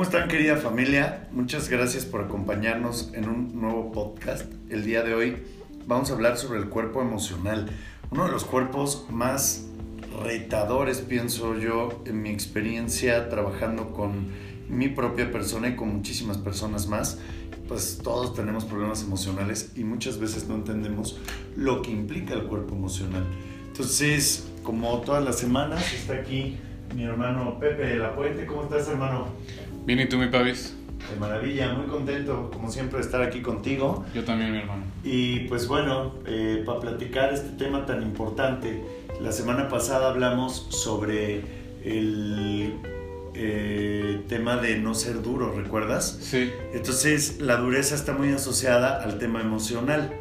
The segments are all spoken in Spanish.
¿Cómo están querida familia? Muchas gracias por acompañarnos en un nuevo podcast. El día de hoy vamos a hablar sobre el cuerpo emocional, uno de los cuerpos más retadores, pienso yo, en mi experiencia trabajando con mi propia persona y con muchísimas personas más. Pues todos tenemos problemas emocionales y muchas veces no entendemos lo que implica el cuerpo emocional. Entonces, como todas las semanas, está aquí mi hermano Pepe de la Puente. ¿Cómo estás, hermano? Bien, ¿y tú, mi Pavis? De maravilla, muy contento, como siempre, de estar aquí contigo. Yo también, mi hermano. Y pues bueno, eh, para platicar este tema tan importante, la semana pasada hablamos sobre el eh, tema de no ser duro, ¿recuerdas? Sí. Entonces, la dureza está muy asociada al tema emocional.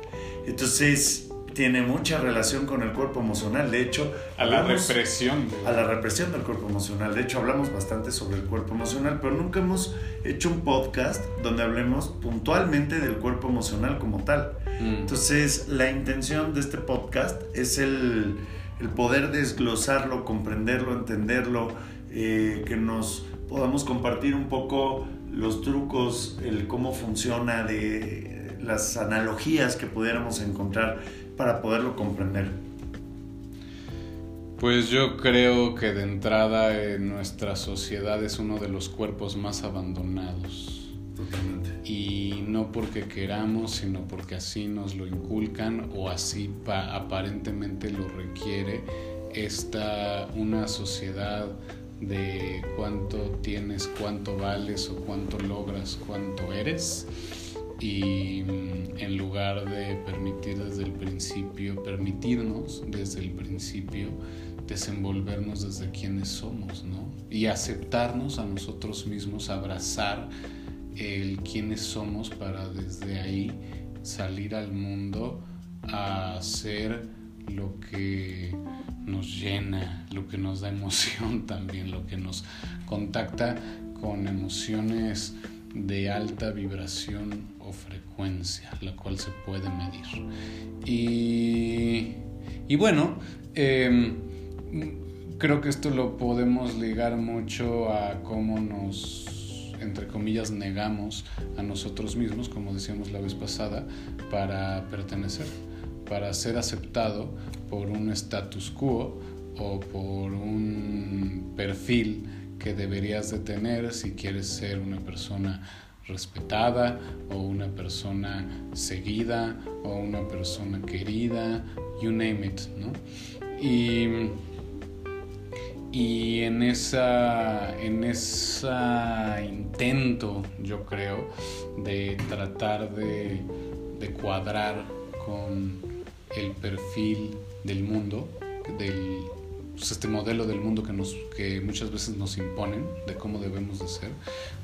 Entonces, tiene mucha relación con el cuerpo emocional. De hecho, a la represión. A la represión del cuerpo emocional. De hecho, hablamos bastante sobre el cuerpo emocional, pero nunca hemos hecho un podcast donde hablemos puntualmente del cuerpo emocional como tal. Mm. Entonces, la intención de este podcast es el, el poder desglosarlo, comprenderlo, entenderlo, eh, que nos podamos compartir un poco los trucos, el cómo funciona, de las analogías que pudiéramos encontrar para poderlo comprender? Pues yo creo que de entrada en nuestra sociedad es uno de los cuerpos más abandonados. Totalmente. Y no porque queramos, sino porque así nos lo inculcan o así aparentemente lo requiere esta una sociedad de cuánto tienes, cuánto vales o cuánto logras, cuánto eres y mm, en lugar de permitir desde el principio, permitirnos desde el principio desenvolvernos desde quienes somos, ¿no? Y aceptarnos a nosotros mismos, abrazar el quienes somos para desde ahí salir al mundo a hacer lo que nos llena, lo que nos da emoción también, lo que nos contacta con emociones de alta vibración o frecuencia, la cual se puede medir. Y, y bueno, em, creo que esto lo podemos ligar mucho a cómo nos, entre comillas, negamos a nosotros mismos, como decíamos la vez pasada, para pertenecer, para ser aceptado por un status quo o por un perfil que deberías de tener si quieres ser una persona respetada o una persona seguida o una persona querida, you name it, ¿no? Y, y en esa en ese intento, yo creo, de tratar de, de cuadrar con el perfil del mundo, del pues, este modelo del mundo que, nos, que muchas veces nos imponen de cómo debemos de ser.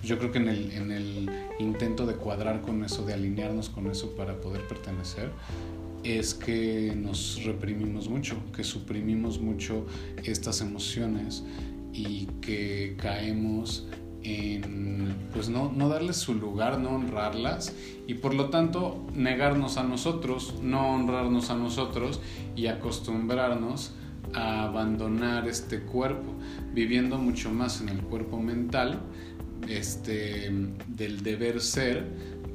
Yo creo que en el, en el intento de cuadrar con eso, de alinearnos con eso para poder pertenecer, es que nos reprimimos mucho, que suprimimos mucho estas emociones y que caemos en pues no, no darles su lugar, no honrarlas y por lo tanto negarnos a nosotros, no honrarnos a nosotros y acostumbrarnos abandonar este cuerpo, viviendo mucho más en el cuerpo mental, este, del deber ser,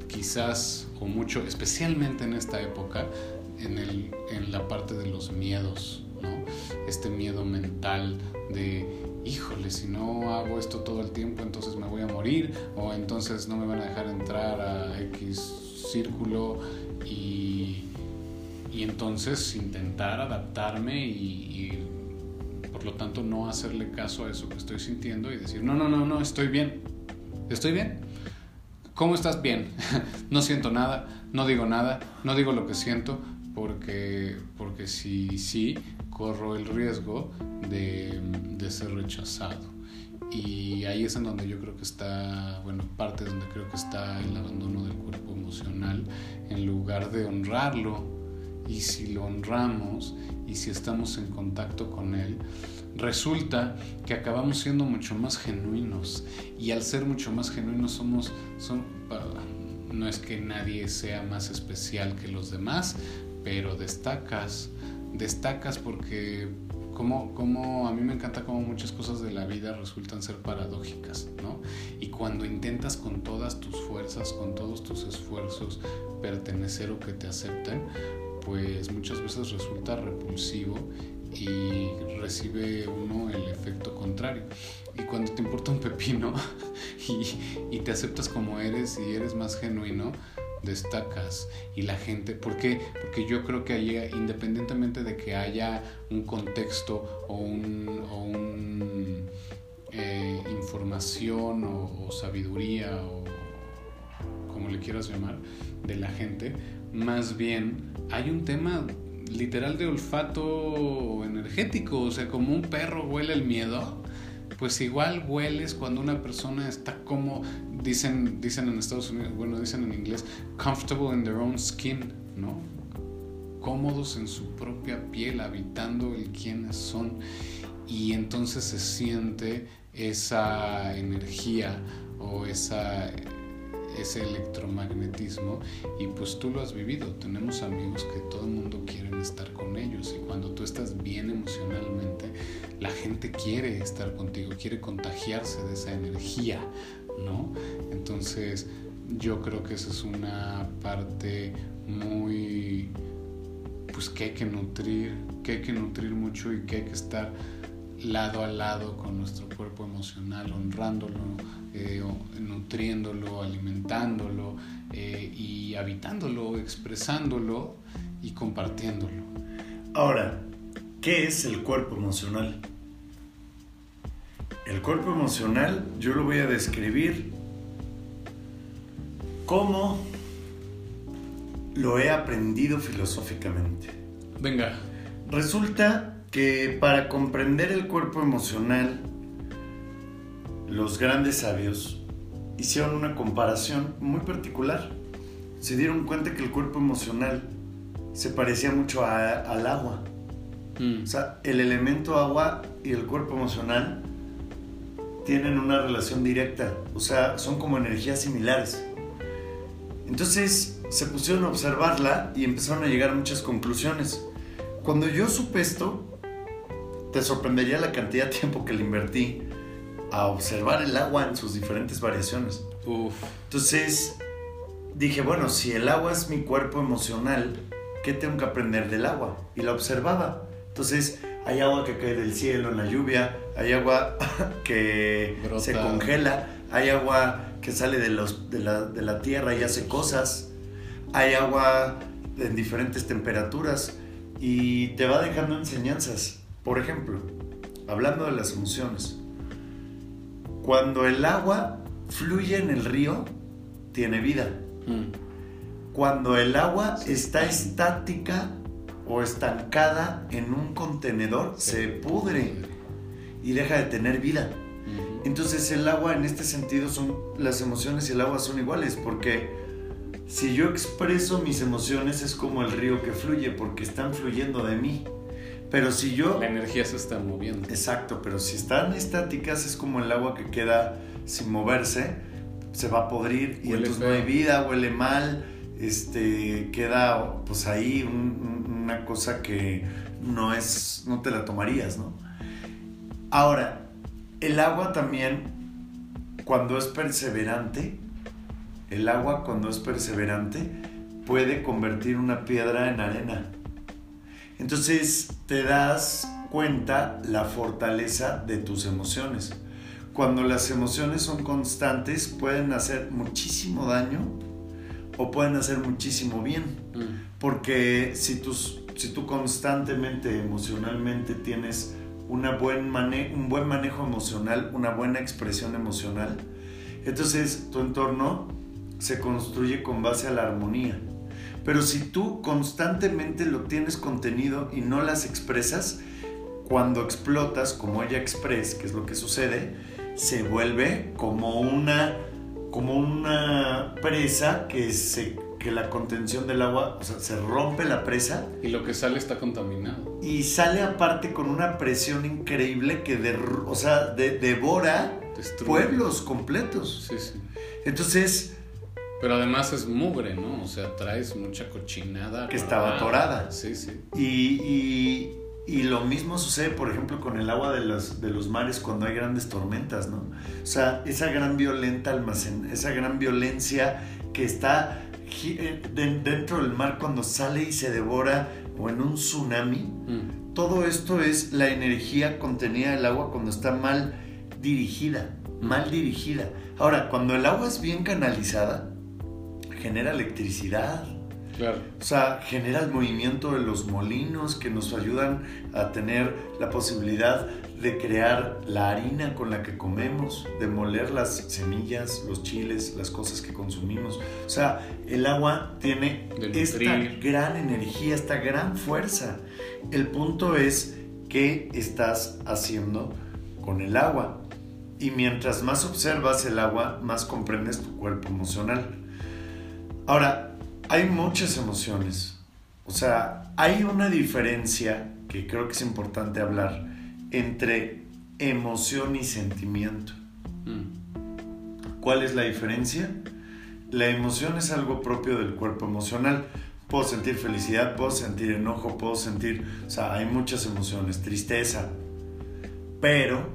quizás o mucho, especialmente en esta época, en, el, en la parte de los miedos. Este miedo mental de, híjole, si no hago esto todo el tiempo, entonces me voy a morir, o entonces no me van a dejar entrar a X círculo y y entonces intentar adaptarme y, por lo tanto no hacerle caso a eso que estoy sintiendo y decir, no, no, no, no, estoy bien, estoy bien. ¿Cómo estás bien? no siento nada, no digo nada, no digo lo que siento, porque, porque si sí, corro el riesgo de, de ser rechazado. Y ahí es en donde yo creo que está, bueno, parte donde creo que está el abandono del cuerpo emocional, en lugar de honrarlo, y si lo honramos y si estamos en contacto con Él, resulta que acabamos siendo mucho más genuinos y al ser mucho más genuinos somos, son, no es que nadie sea más especial que los demás, pero destacas, destacas porque como, como a mí me encanta como muchas cosas de la vida resultan ser paradójicas, ¿no? Y cuando intentas con todas tus fuerzas, con todos tus esfuerzos, pertenecer o que te acepten, pues muchas veces resulta repulsivo y recibe uno el efecto contrario. Y cuando te importa un pepino y, te aceptas como eres y eres más genuino, destacas y la gente, ¿por qué? Porque yo creo que ahí, independientemente de que haya un contexto o un, o un eh, información o, sabiduría o como le quieras llamar de la gente, más bien hay un tema literal de olfato energético, o sea, como un perro huele el miedo, pues igual hueles cuando una persona está como, dicen, dicen en Estados Unidos, bueno, dicen en inglés, comfortable in their own skin, ¿no? Cómodos en su propia piel, habitando el quiénes son. Y entonces se siente esa energía o esa ese electromagnetismo y pues tú lo has vivido. Tenemos amigos que todo el mundo quiere estar con ellos y cuando tú estás bien emocionalmente, la gente quiere estar contigo, quiere contagiarse de esa energía, ¿no? Entonces yo creo que esa es una parte muy pues que hay que nutrir, que hay que nutrir mucho y que hay que estar lado a lado con nuestro cuerpo emocional, honrándolo, eh, nutriéndolo, alimentándolo eh, y habitándolo, expresándolo y compartiéndolo. Ahora, ¿qué es el cuerpo emocional? El cuerpo emocional yo lo voy a describir como lo he aprendido filosóficamente. Venga. Resulta que para comprender el cuerpo emocional, los grandes sabios hicieron una comparación muy particular. Se dieron cuenta que el cuerpo emocional se parecía mucho al agua. Mm. O sea, el elemento agua y el cuerpo emocional tienen una relación directa. O sea, son como energías similares. Entonces se pusieron a observarla y empezaron a llegar a muchas conclusiones. Cuando yo supe esto, te sorprendería la cantidad de tiempo que le invertí a observar el agua en sus diferentes variaciones. Entonces dije, bueno, si el agua es mi cuerpo emocional, ¿qué tengo que aprender del agua? Y la observaba. Entonces hay agua que cae del cielo en la lluvia, hay agua que se congela, hay agua que sale de, los, de, la, de la tierra y hace cosas, hay agua en diferentes temperaturas y te va dejando enseñanzas. Por ejemplo, hablando de las emociones, cuando el agua fluye en el río, tiene vida. Mm. Cuando el agua está estática o estancada en un contenedor, se pudre y deja de tener vida. Entonces el agua en este sentido son las emociones y el agua son iguales porque si yo expreso mis emociones es como el río que fluye porque están fluyendo de mí. Pero si yo... La energía se está moviendo. Exacto, pero si están estáticas es como el agua que queda sin moverse, se va a podrir y entonces no hay vida, huele mal, este, queda pues ahí una cosa que no es, no te la tomarías, ¿no? Ahora, el agua también, cuando es perseverante, el agua cuando es perseverante puede convertir una piedra en arena. Entonces te das cuenta la fortaleza de tus emociones. Cuando las emociones son constantes pueden hacer muchísimo daño o pueden hacer muchísimo bien. Mm. Porque si, si tú constantemente emocionalmente tienes una buen un buen manejo emocional, una buena expresión emocional, entonces tu entorno se construye con base a la armonía. Pero si tú constantemente lo tienes contenido y no las expresas, cuando explotas como ella express, que es lo que sucede, se vuelve como una, como una presa que, se, que la contención del agua, o sea, se rompe la presa. Y lo que sale está contaminado. Y sale aparte con una presión increíble que de, o sea, devora pueblos completos. Sí, sí. Entonces, pero además es mugre, ¿no? O sea, traes mucha cochinada. Que estaba atorada. Sí, sí. Y, Y lo mismo sucede, por ejemplo, con el agua de los, de los mares cuando hay grandes tormentas, ¿no? O sea, esa gran violenta almacén, esa gran violencia que está eh, dentro del mar cuando sale y se devora o en un tsunami. Mm. Todo esto es la energía contenida del agua cuando está mal dirigida, mm. mal dirigida. Ahora, cuando el agua es bien canalizada, genera electricidad, o sea, genera el movimiento de los molinos que nos ayudan a tener la posibilidad de crear la harina con la que comemos, de moler las semillas, los chiles, las cosas que consumimos. O sea, el agua tiene esta gran energía, esta gran fuerza. El punto es qué estás haciendo con el agua. Y mientras más observas el agua, más comprendes tu cuerpo emocional. Ahora, hay muchas emociones. O sea, hay una diferencia que creo que es importante hablar entre emoción y sentimiento. Mm. ¿Cuál es la diferencia? La emoción es algo propio del cuerpo emocional. Puedo sentir felicidad, puedo sentir enojo, puedo sentir, o sea, hay muchas emociones, tristeza. Pero,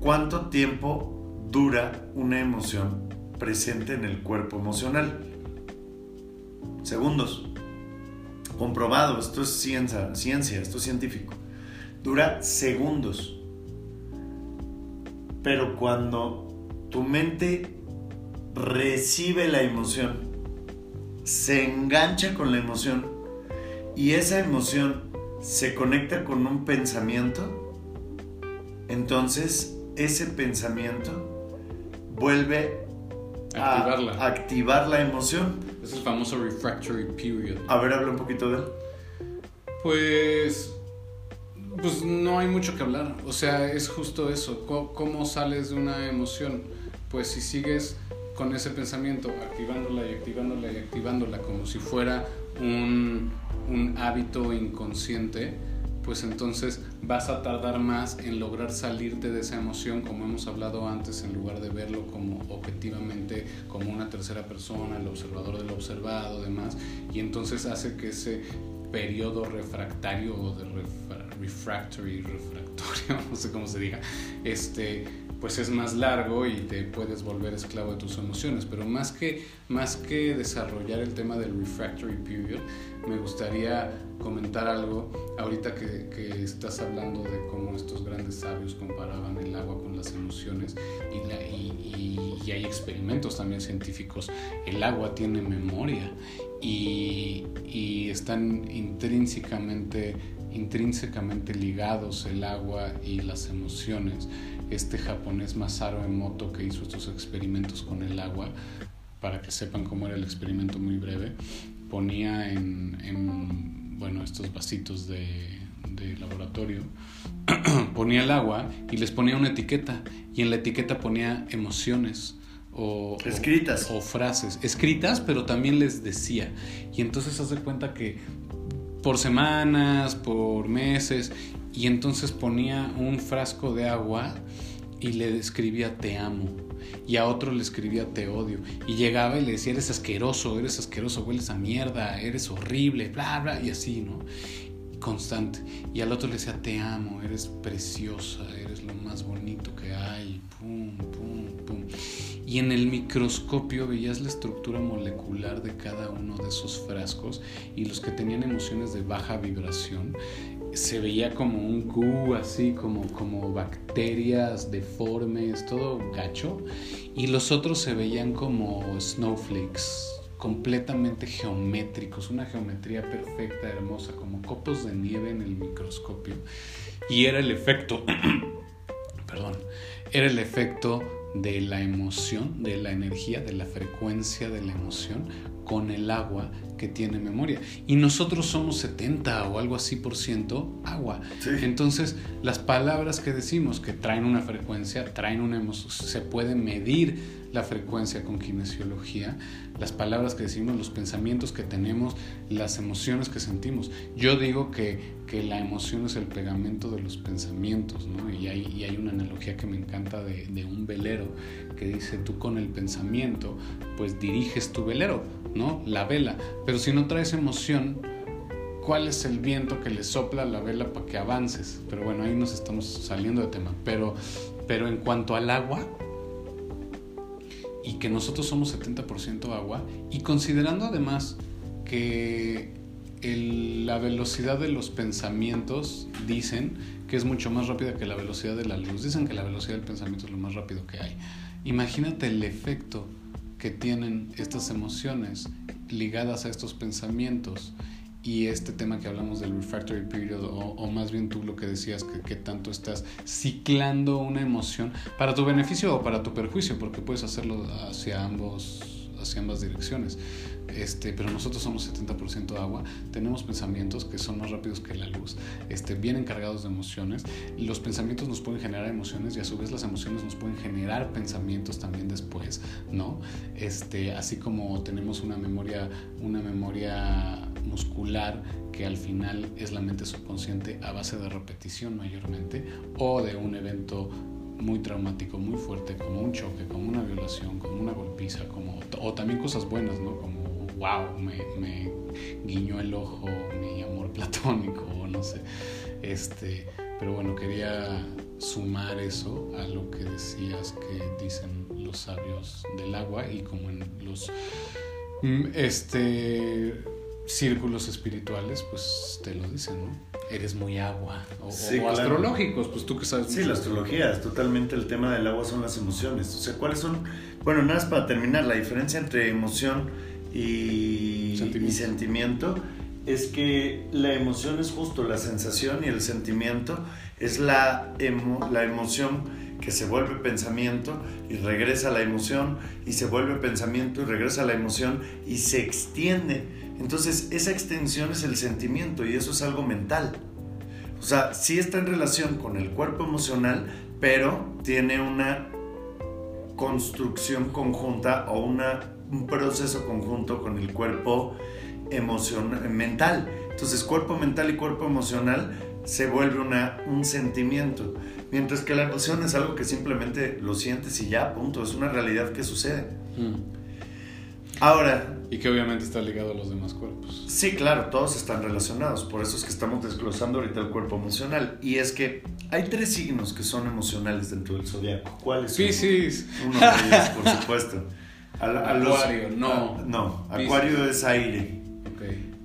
¿cuánto tiempo dura una emoción presente en el cuerpo emocional? Segundos. Comprobado, esto es ciencia, ciencia, esto es científico. Dura segundos. Pero cuando tu mente recibe la emoción, se engancha con la emoción y esa emoción se conecta con un pensamiento, entonces ese pensamiento vuelve a activar la emoción es el famoso refractory period. A ver, habla un poquito de él. Pues. Pues no hay mucho que hablar. O sea, es justo eso. ¿Cómo, sales de una emoción? Pues si sigues con ese pensamiento, activándola y activándola y activándola como si fuera un, un hábito inconsciente, pues entonces vas a tardar más en lograr salirte de esa emoción, como hemos hablado antes, en lugar de verlo como objetivamente, como una tercera persona, el observador del observado, demás, y entonces hace que ese periodo refractario o de refractory, refractorio, no sé cómo se diga, este pues es más largo y te puedes volver esclavo de tus emociones. Pero más que, más que desarrollar el tema del refractory period, me gustaría comentar algo ahorita que, que estás hablando de cómo estos grandes sabios comparaban el agua con las emociones y, la, y, y, hay experimentos también científicos. El agua tiene memoria y, y están intrínsecamente intrínsecamente ligados el agua y las emociones este japonés Masaru Emoto que hizo estos experimentos con el agua, para que sepan cómo era el experimento muy breve, ponía en, bueno, estos vasitos de, de laboratorio, ponía el agua y les ponía una etiqueta y en la etiqueta ponía emociones. O, escritas. O, frases. Escritas, pero también les decía. Y entonces hace cuenta que por semanas, por meses, y entonces ponía un frasco de agua y le escribía te amo. Y a otro le escribía te odio. Y llegaba y le decía eres asqueroso, eres asqueroso, hueles a mierda, eres horrible, bla, bla, y así, ¿no? Constante. Y al otro le decía te amo, eres preciosa, eres lo más bonito que hay, pum, pum, pum. Y en el microscopio veías la estructura molecular de cada uno de esos frascos y los que tenían emociones de baja vibración se veía como un goo, así como, como bacterias deformes, todo gacho. Y los otros se veían como snowflakes, completamente geométricos, una geometría perfecta, hermosa, como copos de nieve en el microscopio. Y era el efecto, perdón, era el efecto de la emoción, de la energía, de la frecuencia de la emoción con el agua que tiene memoria. Y nosotros somos 70 o algo así por ciento agua. Entonces, las palabras que decimos que traen una frecuencia, traen una emoción, se puede medir la frecuencia con kinesiología, las palabras que decimos, los pensamientos que tenemos, las emociones que sentimos. Yo digo que, que la emoción es el pegamento de los pensamientos, ¿no? Y hay, y hay una analogía que me encanta de, de un velero que dice, tú con el pensamiento, pues diriges tu velero, ¿no? La vela. Pero si no traes emoción, cuál es el viento que le sopla a la vela para que avances. Pero bueno, ahí nos estamos saliendo de tema. Pero, pero en cuanto al agua, y que nosotros somos 70% agua, y considerando además que la velocidad de los pensamientos dicen que es mucho más rápida que la velocidad de la luz. Dicen que la velocidad del pensamiento es lo más rápido que hay. Imagínate el efecto que tienen estas emociones ligadas a estos pensamientos y este tema que hablamos del refractory period o, más bien tú lo que decías que, que, tanto estás ciclando una emoción para tu beneficio o para tu perjuicio porque puedes hacerlo hacia ambos hacia ambas direcciones este, pero nosotros somos 70% agua, tenemos pensamientos que son más rápidos que la luz, este, vienen cargados de emociones, los pensamientos nos pueden generar emociones y a su vez las emociones nos pueden generar pensamientos también después, ¿no? Este, así como tenemos una memoria, una memoria muscular que al final es la mente subconsciente a base de repetición mayormente o de un evento muy traumático, muy fuerte, como un choque, como una violación, como una golpiza, como, o también cosas buenas, ¿no? Como wow, me, me guiñó el ojo mi amor platónico, o no sé. Este, pero bueno, quería sumar eso a lo que decías que dicen los sabios del agua y como en los mm, este círculos espirituales, pues te lo dicen, ¿no? Eres muy agua. O, astrológicos, pues tú que sabes. Sí, la astrología es totalmente el tema del agua son las emociones. O sea, ¿cuáles son? Bueno, nada más para terminar, la diferencia entre emoción y sentimiento. es que la emoción es justo la sensación y el sentimiento es la, la emoción que se vuelve pensamiento y regresa la emoción y se vuelve pensamiento y regresa la emoción y se extiende. Entonces esa extensión es el sentimiento y eso es algo mental. O sea, sí está en relación con el cuerpo emocional, pero tiene una construcción conjunta o una un proceso conjunto con el cuerpo emocional, mental. Entonces, cuerpo mental y cuerpo emocional se vuelve una, un sentimiento. Mientras que la emoción es algo que simplemente lo sientes y ya, punto. Es una realidad que sucede. Mm. Ahora. Y que obviamente está ligado a los demás cuerpos. Sí, claro, todos están relacionados. Por eso es que estamos desglosando ahorita el cuerpo emocional. Y es que hay tres signos que son emocionales dentro del zodiaco. ¿Cuáles son? Piscis. Uno de ellos, por supuesto. acuario, no. no, Acuario es aire.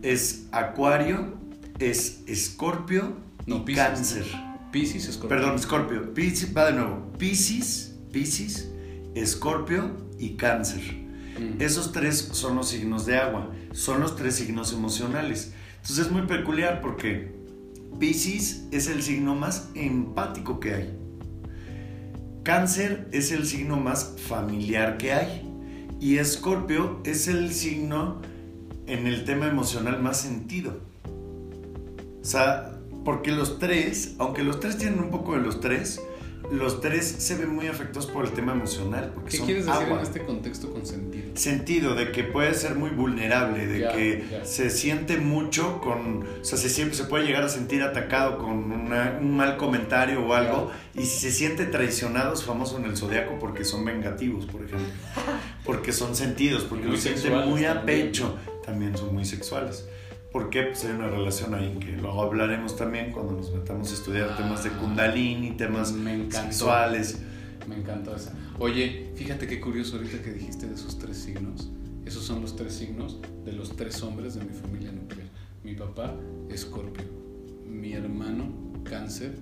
Es Acuario, es Escorpio y Cáncer. Piscis, Escorpio. Perdón, Escorpio. Piscis, va de nuevo. Piscis, Piscis, Escorpio y Cáncer. Mm. Esos tres son los signos de agua. Son los tres signos emocionales. Entonces es muy peculiar porque Piscis es el signo más empático que hay. Cáncer es el signo más familiar que hay. Y Escorpio es el signo en el tema emocional más sentido. O sea, porque los tres, aunque los tres tienen un poco de los tres, los tres se ven muy afectados por el tema emocional. ¿Qué quieres decir en este contexto con sentido? Sentido, de que puede ser muy vulnerable, de que se siente mucho con. O sea, se, siempre, se puede llegar a sentir atacado con un mal comentario o algo. Y si se siente traicionado, es famoso en el zodiaco porque son vengativos, por ejemplo. Porque son sentidos, porque lo sienten muy a pecho. También son muy sexuales. ¿Por qué? Pues hay una relación ahí que luego hablaremos también cuando nos metamos a estudiar temas de ah. kundalini, temas sexuales. Me encantó esa. Oye, fíjate qué curioso ahorita que dijiste de esos tres signos. Esos son los tres signos de los tres hombres de mi familia nuclear. Mi papá, Escorpio. Mi hermano, Cáncer.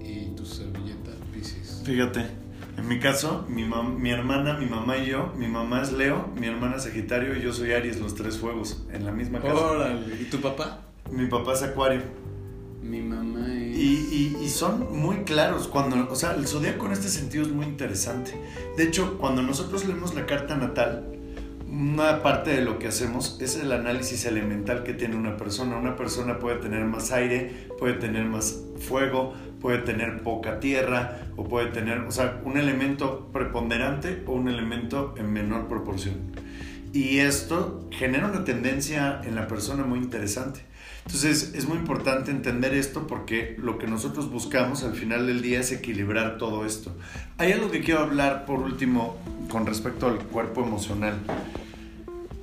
Y tu servilleta, Pisces. Fíjate. En mi caso, mi, mi hermana, mi mamá y yo, mi mamá es Leo, mi hermana es Sagitario y yo soy Aries, los tres fuegos, en la misma casa. Órale. ¿Y tu papá? Mi papá es Acuario. Mi mamá es... Y, y, son muy claros cuando, o sea, el zodiaco en este sentido es muy interesante. De hecho, cuando nosotros leemos la carta natal, una parte de lo que hacemos es el análisis elemental que tiene una persona. Una persona puede tener más aire, puede tener más fuego, puede tener poca tierra o puede tener, o sea, un elemento preponderante o un elemento en menor proporción. Y esto genera una tendencia en la persona muy interesante. Entonces es muy importante entender esto porque lo que nosotros buscamos al final del día es equilibrar todo esto. Hay algo que quiero hablar por último con respecto al cuerpo emocional.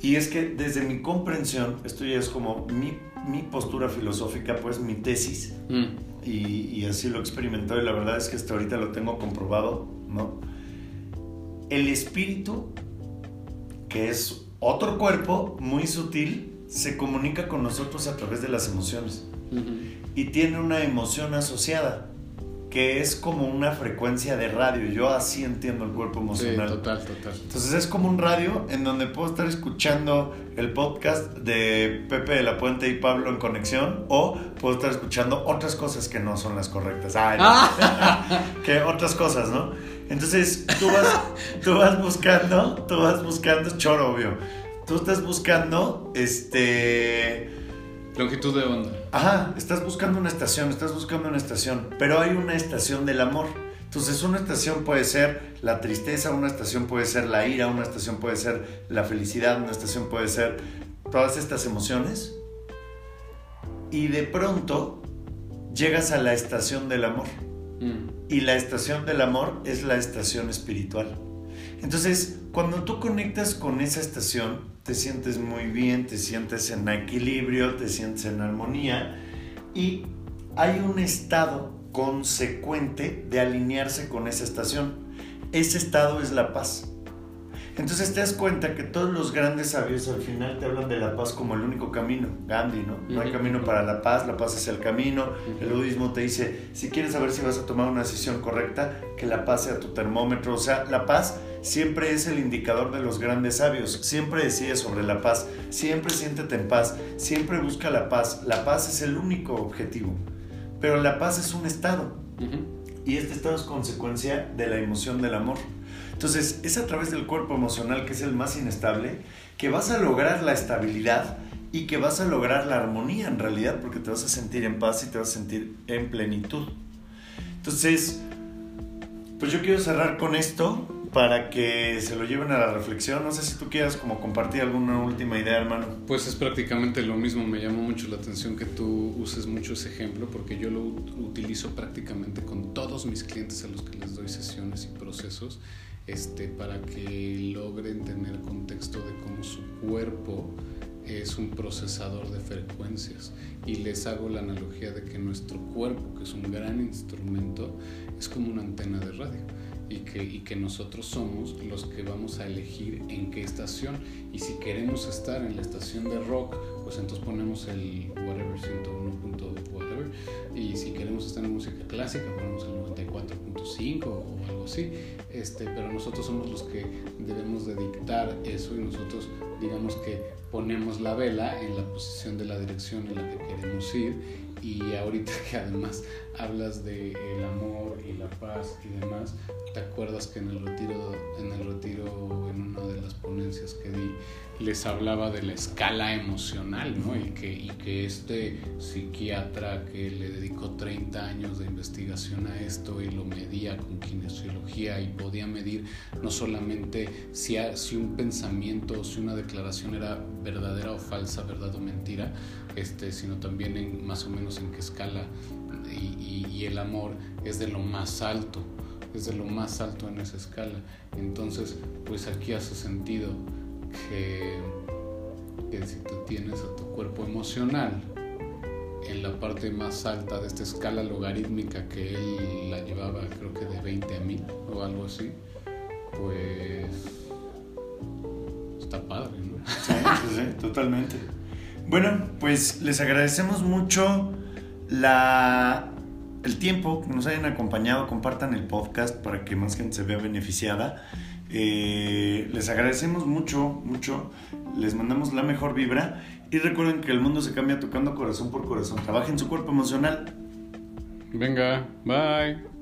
Y es que desde mi comprensión, esto ya es como mi, mi postura filosófica, pues mi tesis, mm. Y, y, así lo he experimentado y la verdad es que hasta ahorita lo tengo comprobado, ¿no? El espíritu, que es otro cuerpo muy sutil, se comunica con nosotros a través de las emociones. Y tiene una emoción asociada que es como una frecuencia de radio. Yo así entiendo el cuerpo emocional. Sí, total, total. Entonces es como un radio en donde puedo estar escuchando el podcast de Pepe de la Puente y Pablo en conexión o puedo estar escuchando otras cosas que no son las correctas. Ay, que otras cosas, ¿no? Entonces tú vas, tú vas buscando, tú vas buscando, choro, obvio. Tú estás buscando, este Longitud de onda. Ajá, estás buscando una estación, estás buscando una estación, pero hay una estación del amor. Entonces una estación puede ser la tristeza, una estación puede ser la ira, una estación puede ser la felicidad, una estación puede ser todas estas emociones. Y de pronto llegas a la estación del amor. Mm. Y la estación del amor es la estación espiritual. Entonces, cuando tú conectas con esa estación, te sientes muy bien, te sientes en equilibrio, te sientes en armonía y hay un estado consecuente de alinearse con esa estación. Ese estado es la paz. Entonces te das cuenta que todos los grandes sabios al final te hablan de la paz como el único camino. Gandhi, ¿no? No hay camino para la paz, la paz es el camino. El budismo te dice, si quieres saber si vas a tomar una decisión correcta, que la paz sea tu termómetro. O sea, la paz siempre es el indicador de los grandes sabios. Siempre decide sobre la paz, siempre siéntete en paz, siempre busca la paz. La paz es el único objetivo. Pero la paz es un estado. Y este estado es consecuencia de la emoción del amor. Entonces, es a través del cuerpo emocional, que es el más inestable, que vas a lograr la estabilidad y que vas a lograr la armonía en realidad, porque te vas a sentir en paz y te vas a sentir en plenitud. Entonces, pues yo quiero cerrar con esto para que se lo lleven a la reflexión. No sé si tú quieras como compartir alguna última idea, hermano. Pues es prácticamente lo mismo. Me llamó mucho la atención que tú uses mucho ese ejemplo porque yo lo utilizo prácticamente con todos mis clientes a los que les doy sesiones y procesos este, para que logren tener contexto de cómo su cuerpo es un procesador de frecuencias y les hago la analogía de que nuestro cuerpo, que es un gran instrumento, es como una antena de radio y que, y que nosotros somos los que vamos a elegir en qué estación. Y si queremos estar en la estación de rock, pues entonces ponemos el whatever 101. whatever. Y si queremos estar en música clásica, ponemos el 94.5 o algo así. Este, pero nosotros somos los que debemos de dictar eso y nosotros digamos que ponemos la vela en la posición de la dirección en la que queremos ir y ahorita que además hablas de el amor y la paz y demás, ¿te acuerdas que en el retiro, en el retiro, en una de las ponencias que di, les hablaba de la escala emocional, ¿no? Y que, y que este psiquiatra que le dedicó 30 años de investigación a esto y lo medía con kinesiología y podía medir no solamente si, si un pensamiento o si una declaración era verdadera o falsa, verdad o mentira, este, sino también en más o menos en qué escala y, el amor es de lo más alto, es de lo más alto en esa escala. Entonces, pues aquí hace sentido que, que si tú tienes a tu cuerpo emocional en la parte más alta de esta escala logarítmica que él la llevaba creo que de 20 a 1000 o algo así, pues está padre, ¿no? Sí, totalmente. Bueno, pues les agradecemos mucho la, el tiempo que nos hayan acompañado. Compartan el podcast para que más gente se vea beneficiada. Eh, les agradecemos mucho, mucho. Les mandamos la mejor vibra. Y recuerden que el mundo se cambia tocando corazón por corazón. Trabajen su cuerpo emocional. Venga, bye.